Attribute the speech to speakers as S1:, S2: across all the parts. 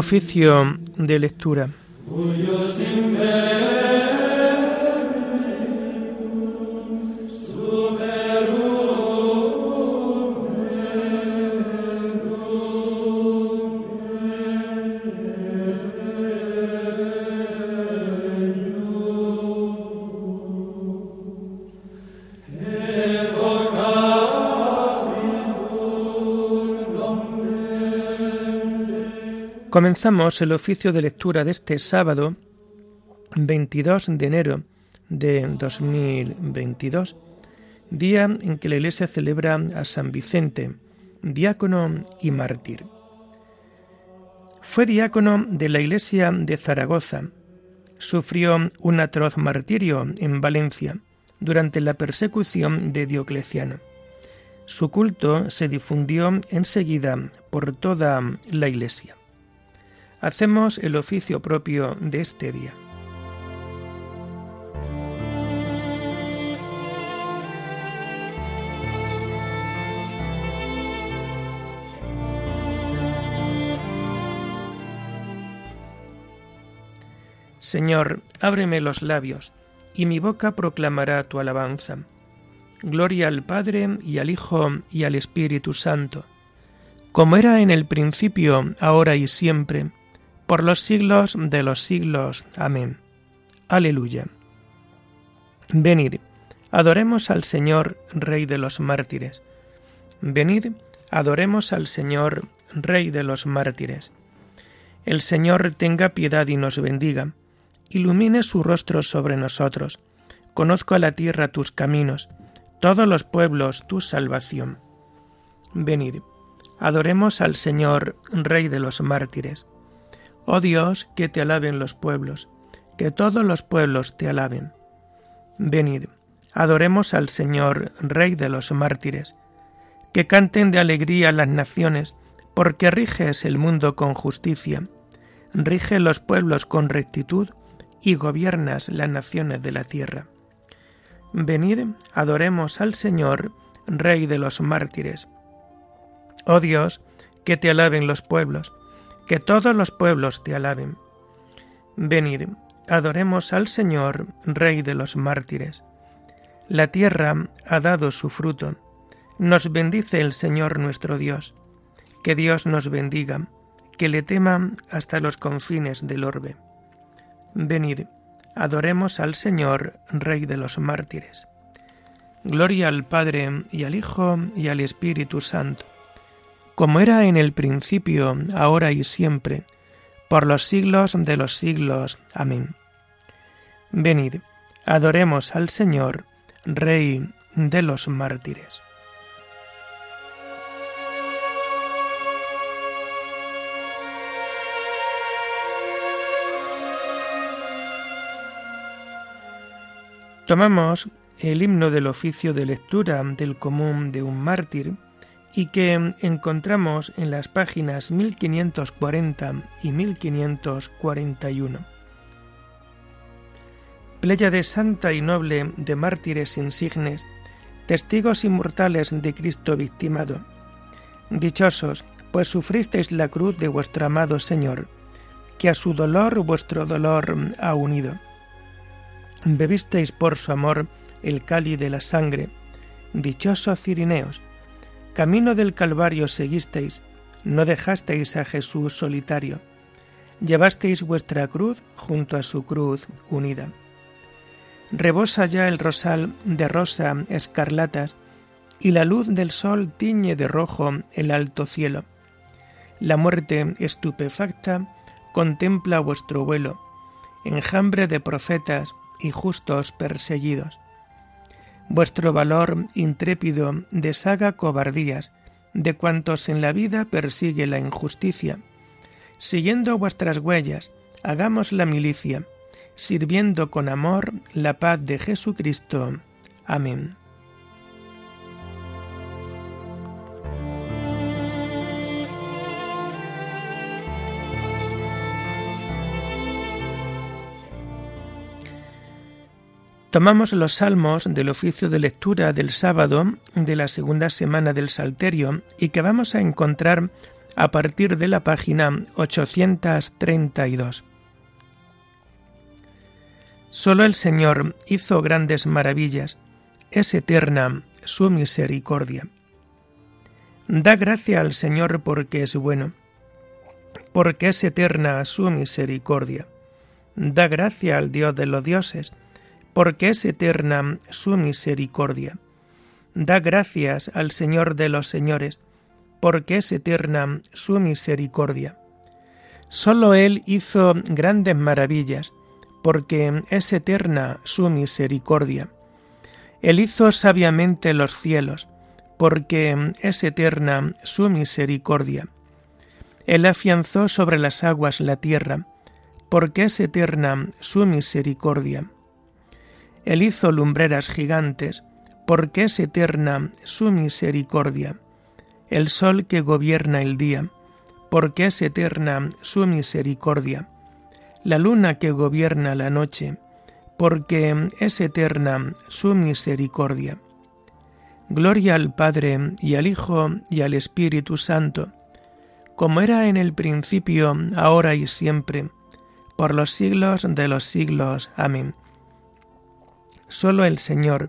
S1: Oficio de lectura. Comenzamos el oficio de lectura de este sábado 22 de enero de 2022, día en que la Iglesia celebra a San Vicente, diácono y mártir. Fue diácono de la Iglesia de Zaragoza. Sufrió un atroz martirio en Valencia durante la persecución de Diocleciano. Su culto se difundió enseguida por toda la Iglesia hacemos el oficio propio de este día. Señor, ábreme los labios, y mi boca proclamará tu alabanza. Gloria al Padre y al Hijo y al Espíritu Santo, como era en el principio, ahora y siempre, por los siglos de los siglos. Amén. Aleluya. Venid, adoremos al Señor, Rey de los mártires. Venid, adoremos al Señor, Rey de los mártires. El Señor tenga piedad y nos bendiga, ilumine su rostro sobre nosotros. Conozco a la tierra tus caminos, todos los pueblos tu salvación. Venid, adoremos al Señor, Rey de los mártires. Oh Dios, que te alaben los pueblos, que todos los pueblos te alaben. Venid, adoremos al Señor, Rey de los mártires, que canten de alegría las naciones, porque riges el mundo con justicia, rige los pueblos con rectitud y gobiernas las naciones de la tierra. Venid, adoremos al Señor, Rey de los mártires. Oh Dios, que te alaben los pueblos, que todos los pueblos te alaben. Venid, adoremos al Señor, Rey de los mártires. La tierra ha dado su fruto. Nos bendice el Señor nuestro Dios. Que Dios nos bendiga, que le tema hasta los confines del orbe. Venid, adoremos al Señor, Rey de los mártires. Gloria al Padre y al Hijo y al Espíritu Santo como era en el principio, ahora y siempre, por los siglos de los siglos. Amén. Venid, adoremos al Señor, Rey de los mártires. Tomamos el himno del oficio de lectura del común de un mártir, y que encontramos en las páginas 1540 y 1541. de santa y noble de mártires insignes, testigos inmortales de Cristo victimado. Dichosos, pues sufristeis la cruz de vuestro amado Señor, que a su dolor vuestro dolor ha unido. Bebisteis por su amor el cáliz de la sangre. Dichosos Cirineos, Camino del Calvario seguisteis, no dejasteis a Jesús solitario, llevasteis vuestra cruz junto a su cruz unida. Rebosa ya el rosal de rosa escarlatas, y la luz del sol tiñe de rojo el alto cielo. La muerte estupefacta contempla vuestro vuelo, enjambre de profetas y justos perseguidos. Vuestro valor intrépido deshaga cobardías de cuantos en la vida persigue la injusticia. Siguiendo vuestras huellas, hagamos la milicia, sirviendo con amor la paz de Jesucristo. Amén. Tomamos los salmos del oficio de lectura del sábado de la segunda semana del Salterio y que vamos a encontrar a partir de la página 832. Solo el Señor hizo grandes maravillas, es eterna su misericordia. Da gracia al Señor porque es bueno, porque es eterna su misericordia. Da gracia al Dios de los dioses, porque es eterna su misericordia. Da gracias al Señor de los señores, porque es eterna su misericordia. Solo Él hizo grandes maravillas, porque es eterna su misericordia. Él hizo sabiamente los cielos, porque es eterna su misericordia. Él afianzó sobre las aguas la tierra, porque es eterna su misericordia. Él hizo lumbreras gigantes, porque es eterna su misericordia el sol que gobierna el día, porque es eterna su misericordia, la luna que gobierna la noche, porque es eterna su misericordia. Gloria al Padre y al Hijo y al Espíritu Santo, como era en el principio, ahora y siempre, por los siglos de los siglos. Amén. Solo el Señor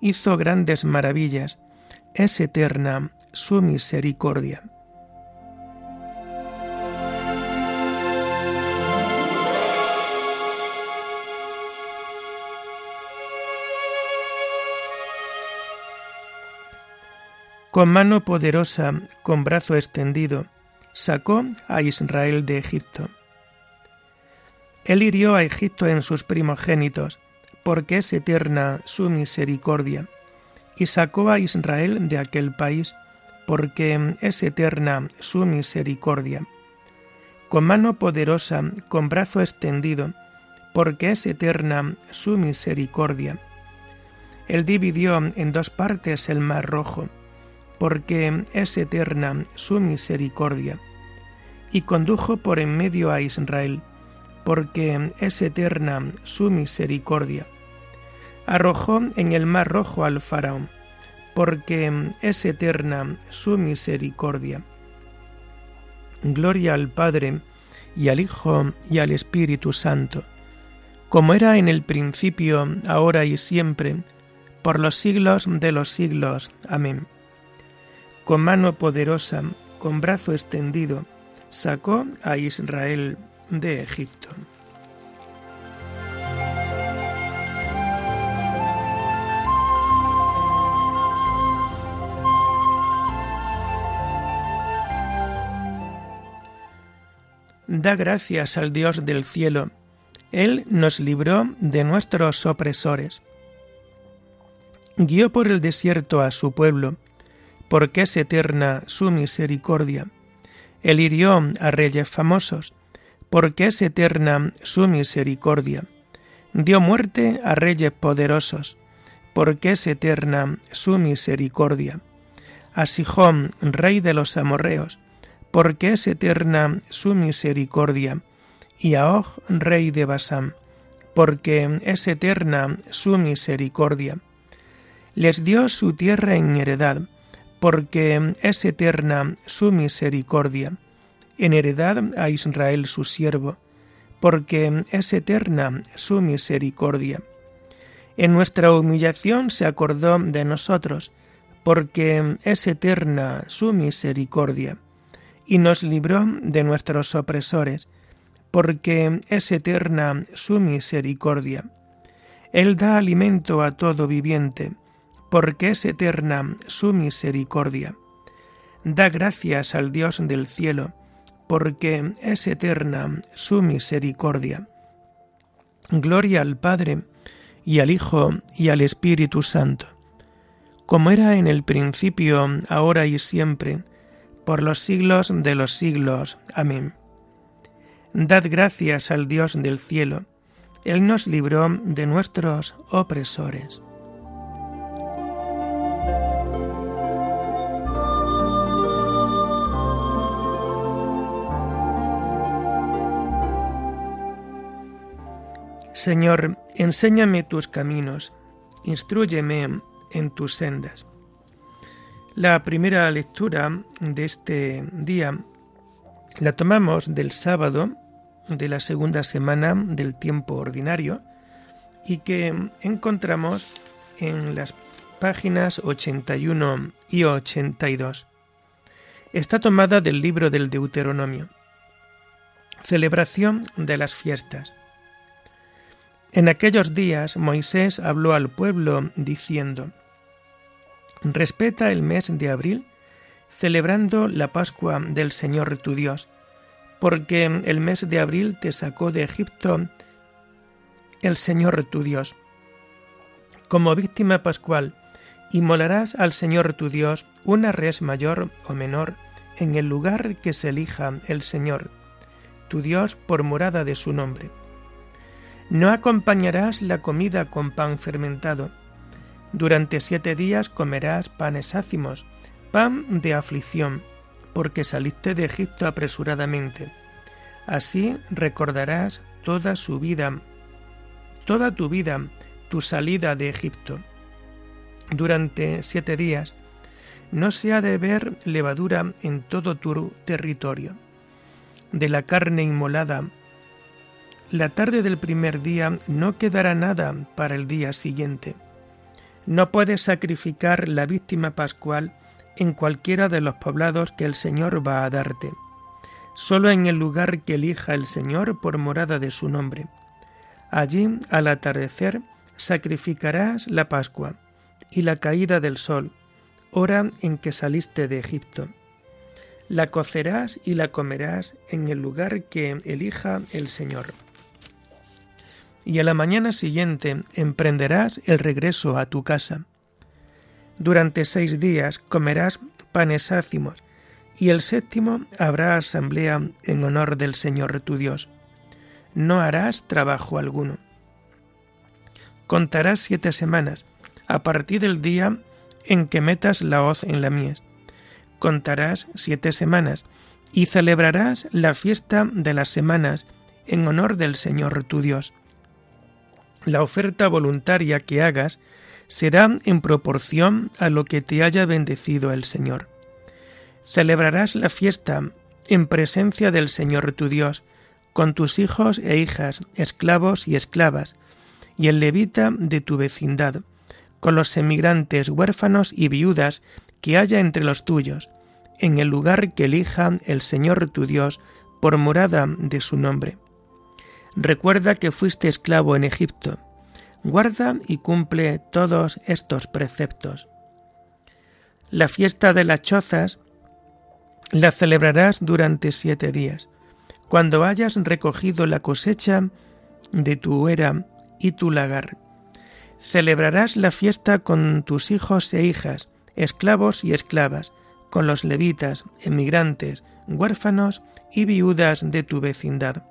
S1: hizo grandes maravillas, es eterna su misericordia. Con mano poderosa, con brazo extendido, sacó a Israel de Egipto. Él hirió a Egipto en sus primogénitos, porque es eterna su misericordia, y sacó a Israel de aquel país, porque es eterna su misericordia. Con mano poderosa, con brazo extendido, porque es eterna su misericordia. Él dividió en dos partes el mar rojo, porque es eterna su misericordia. Y condujo por en medio a Israel, porque es eterna su misericordia. Arrojó en el mar rojo al faraón porque es eterna su misericordia. Gloria al Padre, y al Hijo, y al Espíritu Santo, como era en el principio, ahora y siempre, por los siglos de los siglos. Amén. Con mano poderosa, con brazo extendido, sacó a Israel de Egipto. da gracias al Dios del cielo. Él nos libró de nuestros opresores. Guió por el desierto a su pueblo, porque es eterna su misericordia. Él hirió a reyes famosos, porque es eterna su misericordia. Dio muerte a reyes poderosos, porque es eterna su misericordia. A Sijón, rey de los amorreos, porque es eterna su misericordia, y a Og, rey de Basán, porque es eterna su misericordia. Les dio su tierra en heredad, porque es eterna su misericordia, en heredad a Israel su siervo, porque es eterna su misericordia. En nuestra humillación se acordó de nosotros, porque es eterna su misericordia y nos libró de nuestros opresores, porque es eterna su misericordia. Él da alimento a todo viviente, porque es eterna su misericordia. Da gracias al Dios del cielo, porque es eterna su misericordia. Gloria al Padre, y al Hijo, y al Espíritu Santo, como era en el principio, ahora y siempre, por los siglos de los siglos. Amén. Dad gracias al Dios del cielo, Él nos libró de nuestros opresores. Señor, enséñame tus caminos, instruyeme en tus sendas. La primera lectura de este día la tomamos del sábado de la segunda semana del tiempo ordinario y que encontramos en las páginas 81 y 82. Está tomada del libro del Deuteronomio. Celebración de las fiestas. En aquellos días Moisés habló al pueblo diciendo, Respeta el mes de abril, celebrando la Pascua del Señor tu Dios, porque el mes de abril te sacó de Egipto el Señor tu Dios. Como víctima pascual, inmolarás al Señor tu Dios una res mayor o menor en el lugar que se elija el Señor, tu Dios por morada de su nombre. No acompañarás la comida con pan fermentado. Durante siete días comerás panes ácimos, pan de aflicción, porque saliste de Egipto apresuradamente. Así recordarás toda su vida, toda tu vida, tu salida de Egipto. Durante siete días no se ha de ver levadura en todo tu territorio. De la carne inmolada la tarde del primer día no quedará nada para el día siguiente. No puedes sacrificar la víctima pascual en cualquiera de los poblados que el Señor va a darte, solo en el lugar que elija el Señor por morada de su nombre. Allí, al atardecer, sacrificarás la Pascua y la caída del sol, hora en que saliste de Egipto. La cocerás y la comerás en el lugar que elija el Señor y a la mañana siguiente emprenderás el regreso a tu casa. Durante seis días comerás panes ácimos, y el séptimo habrá asamblea en honor del Señor tu Dios. No harás trabajo alguno. Contarás siete semanas, a partir del día en que metas la hoz en la mies. Contarás siete semanas, y celebrarás la fiesta de las semanas en honor del Señor tu Dios la oferta voluntaria que hagas será en proporción a lo que te haya bendecido el Señor. Celebrarás la fiesta en presencia del Señor tu Dios, con tus hijos e hijas, esclavos y esclavas, y el levita de tu vecindad, con los emigrantes huérfanos y viudas que haya entre los tuyos, en el lugar que elija el Señor tu Dios por morada de su nombre Recuerda que fuiste esclavo en Egipto. Guarda y cumple todos estos preceptos. La fiesta de las chozas la celebrarás durante siete días, cuando hayas recogido la cosecha de tu era y tu lagar. Celebrarás la fiesta con tus hijos e hijas, esclavos y esclavas, con los levitas, emigrantes, huérfanos y viudas de tu vecindad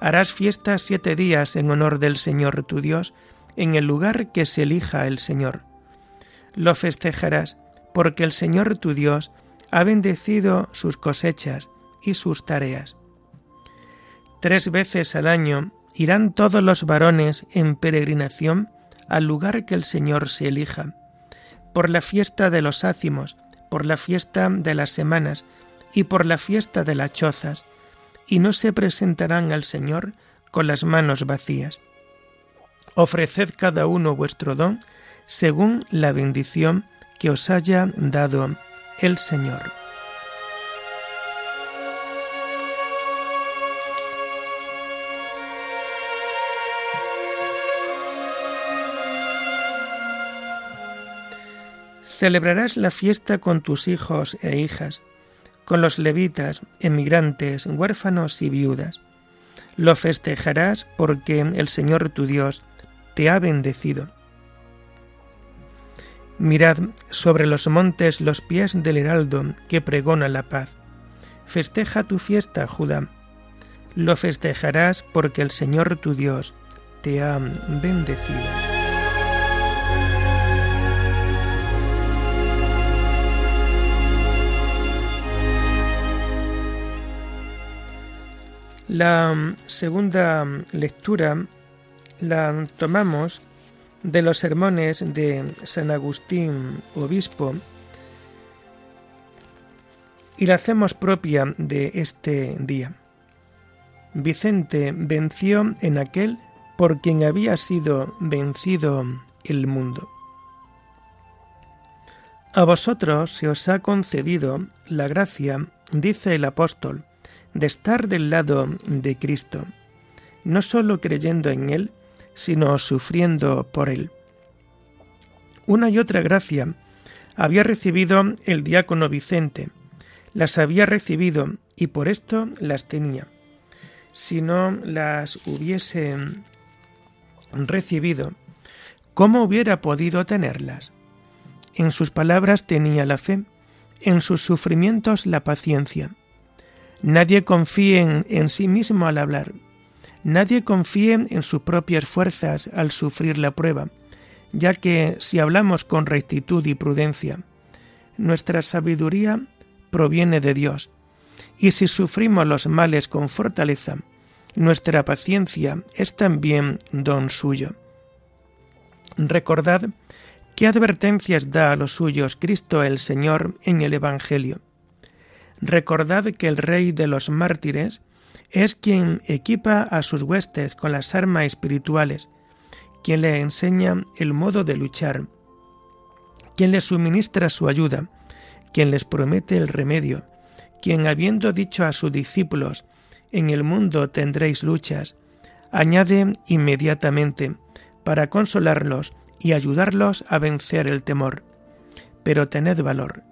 S1: harás fiesta siete días en honor del Señor tu Dios, en el lugar que se elija el Señor. Lo festejarás, porque el Señor tu Dios ha bendecido sus cosechas y sus tareas. Tres veces al año irán todos los varones en peregrinación al lugar que el Señor se elija, por la fiesta de los ácimos, por la fiesta de las semanas y por la fiesta de las chozas, y no se presentarán al Señor con las manos vacías. Ofreced cada uno vuestro don según la bendición que os haya dado el Señor. Celebrarás la fiesta con tus hijos e hijas, con los levitas, emigrantes, huérfanos y viudas. Lo festejarás porque el Señor tu Dios te ha bendecido. Mirad sobre los montes los pies del heraldo que pregona la paz. Festeja tu fiesta, Judá. Lo festejarás porque el Señor tu Dios te ha bendecido. La mm, segunda mm, lectura la tomamos de los sermones de San Agustín, obispo, y la hacemos propia de este día. Vicente venció en aquel por quien había sido vencido el mundo. A vosotros se os ha concedido la gracia, dice el apóstol, de estar del lado de Cristo, no sólo creyendo en Él, sino sufriendo por Él. Una y otra gracia había recibido el diácono Vicente, las había recibido y por esto las tenía. Si no las hubiese recibido, ¿cómo hubiera podido tenerlas? En sus palabras tenía la fe, en sus sufrimientos la paciencia. Nadie confíe en, sí mismo al hablar. Nadie confíe en sus propias fuerzas al sufrir la prueba, ya que si hablamos con rectitud y prudencia, nuestra sabiduría proviene de Dios, y si sufrimos los males con fortaleza, nuestra paciencia es también don suyo. Recordad qué advertencias da a los suyos Cristo el Señor en el Evangelio. Recordad que el Rey de los mártires es quien equipa a sus huestes con las armas espirituales, quien le enseña el modo de luchar, quien les suministra su ayuda, quien les promete el remedio, quien habiendo dicho a sus discípulos, en el mundo tendréis luchas, añade inmediatamente, para consolarlos y ayudarlos a vencer el temor. Pero tened valor,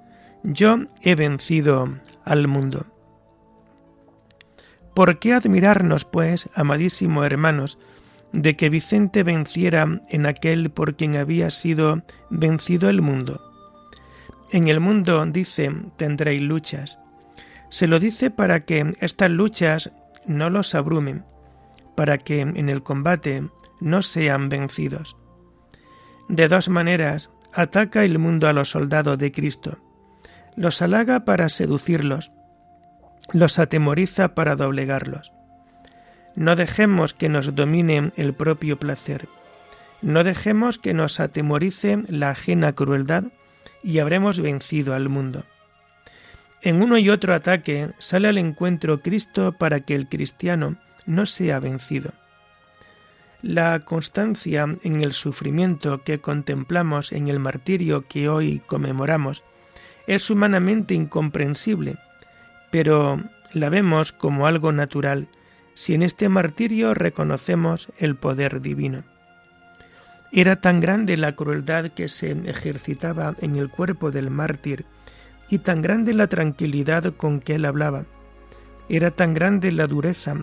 S1: yo he vencido al mundo. ¿Por qué admirarnos, pues, amadísimos hermanos, de que Vicente venciera en aquel por quien había sido vencido el mundo? En el mundo, dice, tendréis luchas. Se lo dice para que estas luchas no los abrumen, para que en el combate no sean vencidos. De dos maneras ataca el mundo a los soldados de Cristo. Los halaga para seducirlos, los atemoriza para doblegarlos. No dejemos que nos domine el propio placer. No dejemos que nos atemorice la ajena crueldad y habremos vencido al mundo. En uno y otro ataque sale al encuentro Cristo para que el cristiano no sea vencido. La constancia en el sufrimiento que contemplamos en el martirio que hoy conmemoramos es humanamente incomprensible, pero la vemos como algo natural si en este martirio reconocemos el poder divino. Era tan grande la crueldad que se ejercitaba en el cuerpo del mártir y tan grande la tranquilidad con que él hablaba. Era tan grande la dureza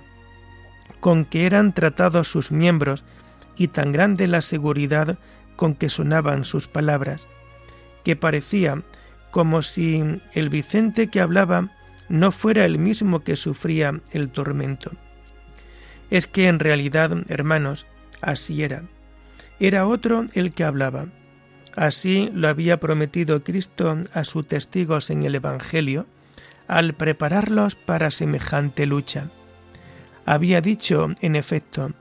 S1: con que eran tratados sus miembros y tan grande la seguridad con que sonaban sus palabras, que parecía como si el Vicente que hablaba no fuera el mismo que sufría el tormento. Es que en realidad, hermanos, así era era otro el que hablaba. Así lo había prometido Cristo a sus testigos en el Evangelio al prepararlos para semejante lucha. Había dicho, en efecto,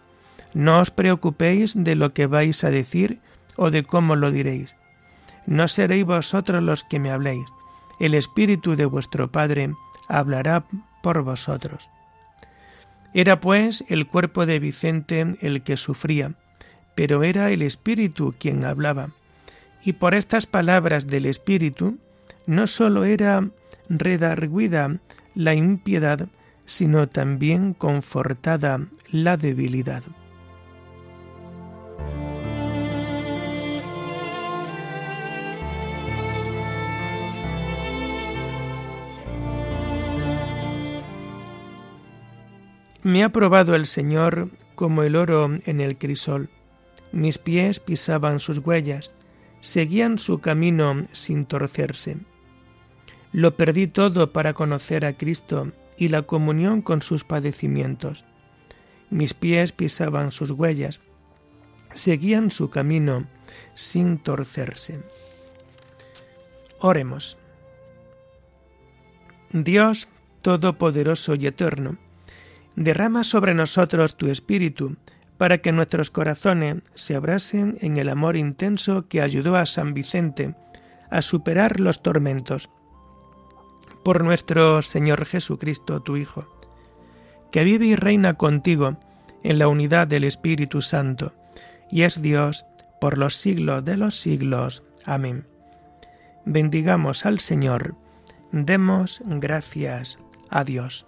S1: no os preocupéis de lo que vais a decir o de cómo lo diréis. No seréis vosotros los que me habléis, el Espíritu de vuestro Padre hablará por vosotros. Era pues el cuerpo de Vicente el que sufría, pero era el Espíritu quien hablaba. Y por estas palabras del Espíritu, no sólo era redarguida la impiedad, sino también confortada la debilidad. Me ha probado el Señor como el oro en el crisol mis pies pisaban sus huellas, seguían su camino sin torcerse. Lo perdí todo para conocer a Cristo y la comunión con sus padecimientos. Mis pies pisaban sus huellas, seguían su camino sin torcerse. Oremos. Dios Todopoderoso y Eterno, derrama sobre nosotros tu Espíritu, para que nuestros corazones se abrasen en el amor intenso que ayudó a San Vicente a superar los tormentos. por nuestro Señor Jesucristo, tu Hijo, que vive y reina contigo en la unidad del Espíritu Santo, y es Dios por los siglos de los siglos. Amén. Bendigamos al Señor, demos gracias a Dios.